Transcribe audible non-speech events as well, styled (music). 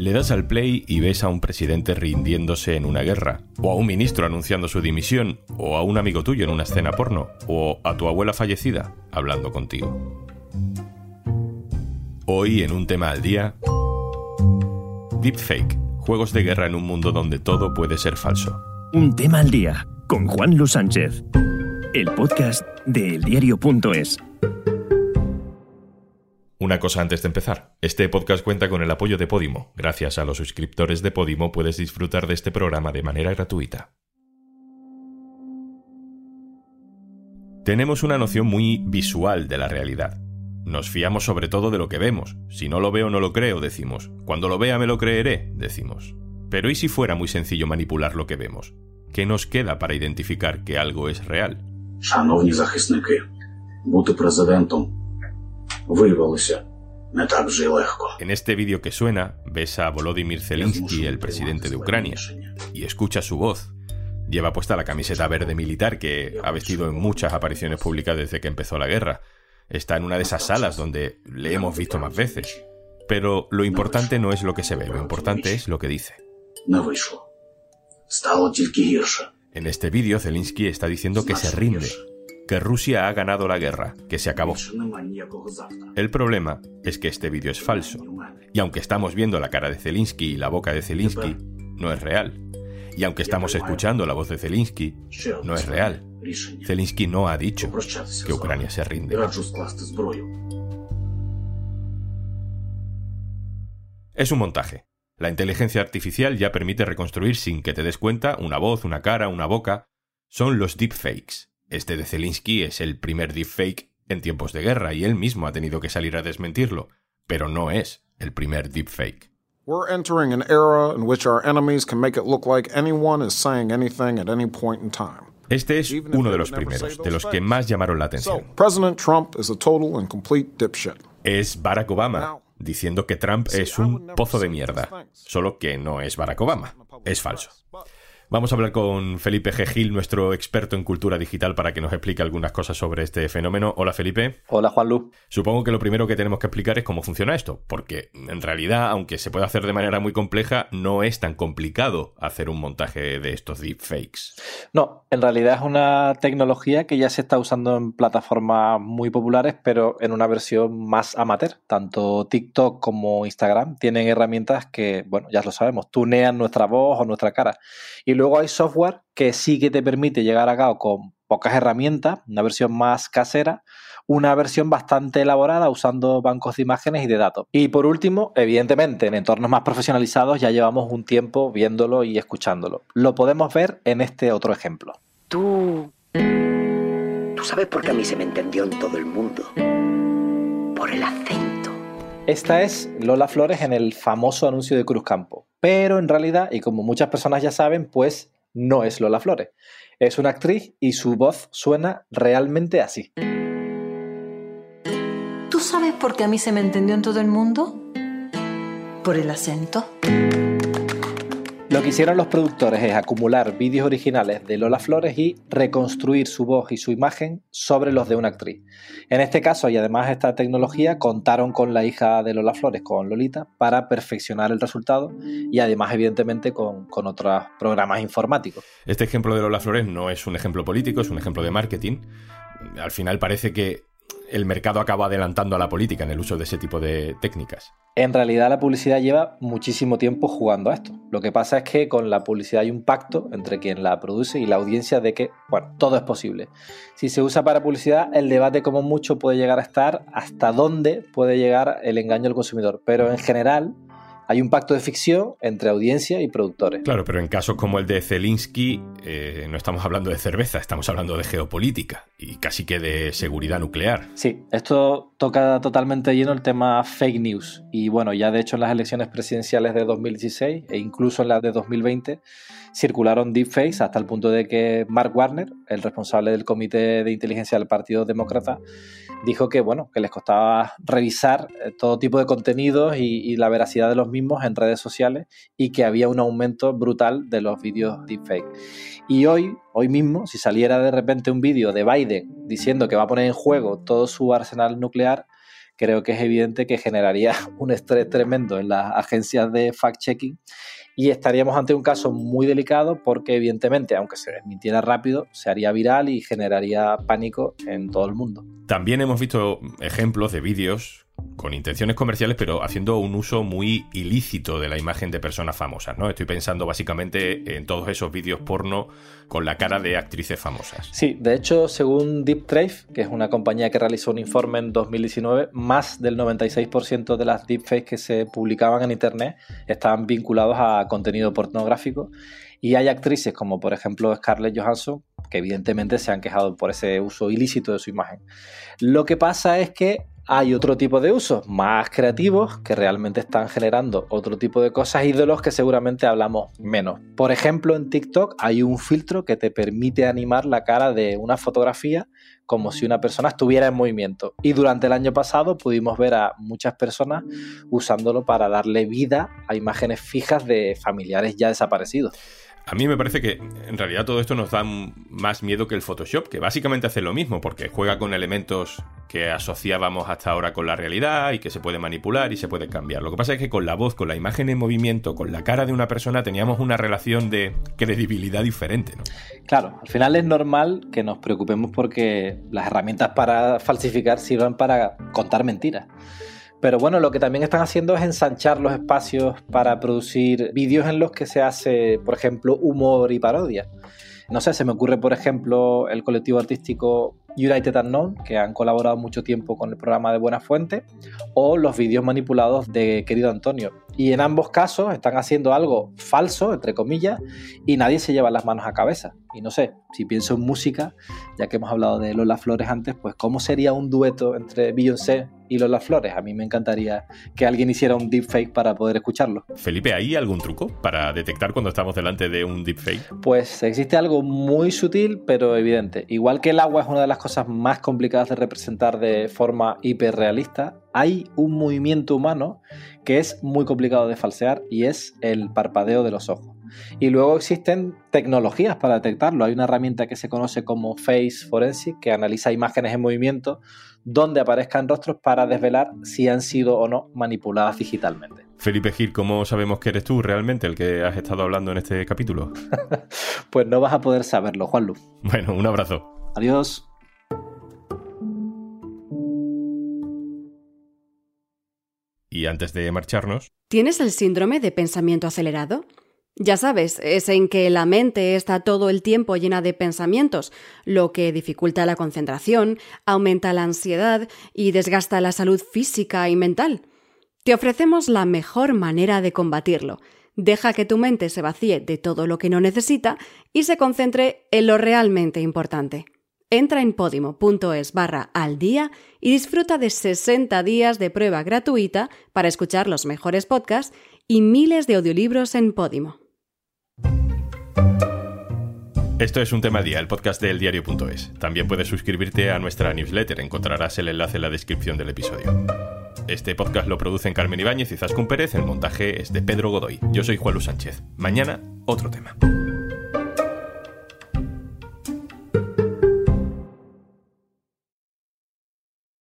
Le das al play y ves a un presidente rindiéndose en una guerra, o a un ministro anunciando su dimisión, o a un amigo tuyo en una escena porno, o a tu abuela fallecida hablando contigo. Hoy en un tema al día, Deepfake, juegos de guerra en un mundo donde todo puede ser falso. Un tema al día con Juan Luis Sánchez, el podcast de eldiario.es. Una cosa antes de empezar. Este podcast cuenta con el apoyo de Podimo. Gracias a los suscriptores de Podimo puedes disfrutar de este programa de manera gratuita. Tenemos una noción muy visual de la realidad. Nos fiamos sobre todo de lo que vemos. Si no lo veo no lo creo, decimos. Cuando lo vea me lo creeré, decimos. Pero ¿y si fuera muy sencillo manipular lo que vemos? ¿Qué nos queda para identificar que algo es real? Шановні захисники, бути президентом виявилося не так вже й легко. En este vídeo que suena, ves a Volodymyr Zelensky, el presidente de Ucrania, y escucha su voz. Lleva puesta la camiseta verde militar que ha vestido en muchas apariciones públicas desde que empezó la guerra. Está en una de esas salas donde le hemos visto más veces. Pero lo importante no es lo que se ve, lo importante es lo que dice. Не вийшло. Стало тільки гірше. En este vídeo, Zelensky está diciendo que se rinde, que Rusia ha ganado la guerra, que se acabó. El problema es que este vídeo es falso. Y aunque estamos viendo la cara de Zelensky y la boca de Zelensky, no es real. Y aunque estamos escuchando la voz de Zelensky, no es real. Zelensky no ha dicho que Ucrania se rinde. Es un montaje. La inteligencia artificial ya permite reconstruir sin que te des cuenta una voz, una cara, una boca. Son los deepfakes. Este de Zelensky es el primer deepfake en tiempos de guerra y él mismo ha tenido que salir a desmentirlo. Pero no es el primer deepfake. We're entering an era in which our enemies can make it look like anyone is saying anything at any point in time. Este es uno de los primeros, de los que más llamaron la atención. Es Barack Obama, diciendo que Trump es un pozo de mierda. Solo que no es Barack Obama. Es falso. Vamos a hablar con Felipe G. Gil, nuestro experto en cultura digital, para que nos explique algunas cosas sobre este fenómeno. Hola Felipe. Hola Juan Luz. Supongo que lo primero que tenemos que explicar es cómo funciona esto, porque en realidad, aunque se puede hacer de manera muy compleja, no es tan complicado hacer un montaje de estos deepfakes. No, en realidad es una tecnología que ya se está usando en plataformas muy populares, pero en una versión más amateur. Tanto TikTok como Instagram tienen herramientas que, bueno, ya lo sabemos, tunean nuestra voz o nuestra cara. Y luego hay software que sí que te permite llegar a cabo con pocas herramientas, una versión más casera, una versión bastante elaborada usando bancos de imágenes y de datos. Y por último, evidentemente, en entornos más profesionalizados ya llevamos un tiempo viéndolo y escuchándolo. Lo podemos ver en este otro ejemplo. Tú... Tú sabes por qué a mí se me entendió en todo el mundo. Por el acento. Esta es Lola Flores en el famoso anuncio de Cruzcampo. Pero en realidad, y como muchas personas ya saben, pues no es Lola Flores. Es una actriz y su voz suena realmente así. ¿Tú sabes por qué a mí se me entendió en todo el mundo? Por el acento. Lo que hicieron los productores es acumular vídeos originales de Lola Flores y reconstruir su voz y su imagen sobre los de una actriz. En este caso, y además esta tecnología, contaron con la hija de Lola Flores, con Lolita, para perfeccionar el resultado y además, evidentemente, con, con otros programas informáticos. Este ejemplo de Lola Flores no es un ejemplo político, es un ejemplo de marketing. Al final parece que el mercado acaba adelantando a la política en el uso de ese tipo de técnicas. En realidad la publicidad lleva muchísimo tiempo jugando a esto. Lo que pasa es que con la publicidad hay un pacto entre quien la produce y la audiencia de que, bueno, todo es posible. Si se usa para publicidad, el debate como mucho puede llegar a estar hasta dónde puede llegar el engaño al consumidor. Pero en general hay un pacto de ficción entre audiencia y productores. Claro, pero en casos como el de Zelensky eh, no estamos hablando de cerveza, estamos hablando de geopolítica y casi que de seguridad nuclear. Sí, esto toca totalmente lleno el tema fake news. Y bueno, ya de hecho en las elecciones presidenciales de 2016 e incluso en las de 2020 circularon deepfakes hasta el punto de que Mark Warner, el responsable del comité de inteligencia del Partido Demócrata, dijo que bueno, que les costaba revisar eh, todo tipo de contenidos y, y la veracidad de los mismos en redes sociales y que había un aumento brutal de los vídeos deepfake. Y hoy, hoy mismo, si saliera de repente un vídeo de Biden diciendo que va a poner en juego todo su arsenal nuclear, creo que es evidente que generaría (laughs) un estrés tremendo en las agencias de fact-checking y estaríamos ante un caso muy delicado porque evidentemente, aunque se desmintiera rápido, se haría viral y generaría pánico en todo el mundo. También hemos visto ejemplos de vídeos con intenciones comerciales, pero haciendo un uso muy ilícito de la imagen de personas famosas, ¿no? Estoy pensando básicamente en todos esos vídeos porno con la cara de actrices famosas. Sí, de hecho, según Deep que es una compañía que realizó un informe en 2019, más del 96% de las deepfakes que se publicaban en internet estaban vinculados a contenido pornográfico. Y hay actrices como por ejemplo Scarlett Johansson que evidentemente se han quejado por ese uso ilícito de su imagen. Lo que pasa es que hay otro tipo de usos más creativos que realmente están generando otro tipo de cosas y de los que seguramente hablamos menos. Por ejemplo, en TikTok hay un filtro que te permite animar la cara de una fotografía como si una persona estuviera en movimiento. Y durante el año pasado pudimos ver a muchas personas usándolo para darle vida a imágenes fijas de familiares ya desaparecidos. A mí me parece que en realidad todo esto nos da más miedo que el Photoshop, que básicamente hace lo mismo, porque juega con elementos que asociábamos hasta ahora con la realidad y que se puede manipular y se puede cambiar. Lo que pasa es que con la voz, con la imagen en movimiento, con la cara de una persona, teníamos una relación de credibilidad diferente. Claro, al final es normal que nos preocupemos porque las herramientas para falsificar sirvan para contar mentiras. Pero bueno, lo que también están haciendo es ensanchar los espacios para producir vídeos en los que se hace, por ejemplo, humor y parodia. No sé, se me ocurre, por ejemplo, el colectivo artístico United Unknown, que han colaborado mucho tiempo con el programa de Buena Fuente, o los vídeos manipulados de Querido Antonio. Y en ambos casos están haciendo algo falso, entre comillas, y nadie se lleva las manos a cabeza. Y no sé, si pienso en música, ya que hemos hablado de Lola Flores antes, pues ¿cómo sería un dueto entre Beyoncé y Lola Flores. A mí me encantaría que alguien hiciera un deepfake para poder escucharlo. Felipe, ¿hay algún truco para detectar cuando estamos delante de un deepfake? Pues existe algo muy sutil pero evidente. Igual que el agua es una de las cosas más complicadas de representar de forma hiperrealista, hay un movimiento humano que es muy complicado de falsear y es el parpadeo de los ojos. Y luego existen tecnologías para detectarlo. Hay una herramienta que se conoce como Face Forensic que analiza imágenes en movimiento donde aparezcan rostros para desvelar si han sido o no manipuladas digitalmente. Felipe Gil, ¿cómo sabemos que eres tú realmente el que has estado hablando en este capítulo? (laughs) pues no vas a poder saberlo, Juanlu. Bueno, un abrazo. Adiós. Antes de marcharnos... ¿Tienes el síndrome de pensamiento acelerado? Ya sabes, es en que la mente está todo el tiempo llena de pensamientos, lo que dificulta la concentración, aumenta la ansiedad y desgasta la salud física y mental. Te ofrecemos la mejor manera de combatirlo. Deja que tu mente se vacíe de todo lo que no necesita y se concentre en lo realmente importante. Entra en podimo.es barra al día y disfruta de 60 días de prueba gratuita para escuchar los mejores podcasts y miles de audiolibros en Podimo. Esto es un tema día, el podcast del diario.es. También puedes suscribirte a nuestra newsletter, encontrarás el enlace en la descripción del episodio. Este podcast lo producen Carmen Ibáñez y Zascun Pérez, el montaje es de Pedro Godoy. Yo soy Juan Luis Sánchez. Mañana, otro tema.